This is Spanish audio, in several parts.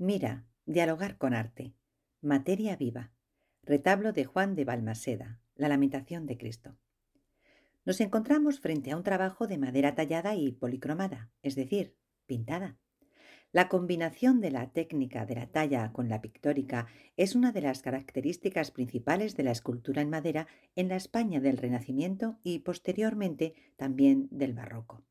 Mira, dialogar con arte. Materia viva. Retablo de Juan de Balmaseda. La Lamentación de Cristo. Nos encontramos frente a un trabajo de madera tallada y policromada, es decir, pintada. La combinación de la técnica de la talla con la pictórica es una de las características principales de la escultura en madera en la España del Renacimiento y posteriormente también del Barroco.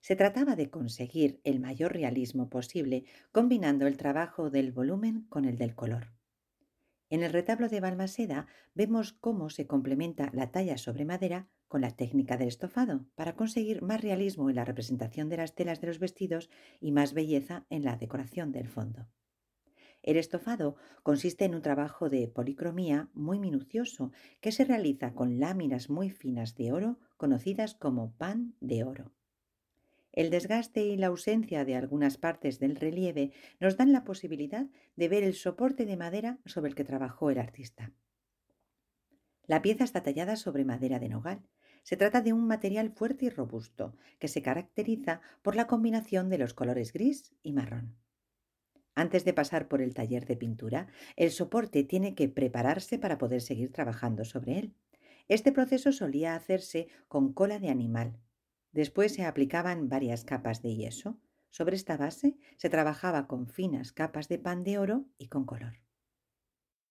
Se trataba de conseguir el mayor realismo posible combinando el trabajo del volumen con el del color. En el retablo de Balmaseda vemos cómo se complementa la talla sobre madera con la técnica del estofado para conseguir más realismo en la representación de las telas de los vestidos y más belleza en la decoración del fondo. El estofado consiste en un trabajo de policromía muy minucioso que se realiza con láminas muy finas de oro conocidas como pan de oro. El desgaste y la ausencia de algunas partes del relieve nos dan la posibilidad de ver el soporte de madera sobre el que trabajó el artista. La pieza está tallada sobre madera de nogal. Se trata de un material fuerte y robusto, que se caracteriza por la combinación de los colores gris y marrón. Antes de pasar por el taller de pintura, el soporte tiene que prepararse para poder seguir trabajando sobre él. Este proceso solía hacerse con cola de animal, Después se aplicaban varias capas de yeso. Sobre esta base se trabajaba con finas capas de pan de oro y con color.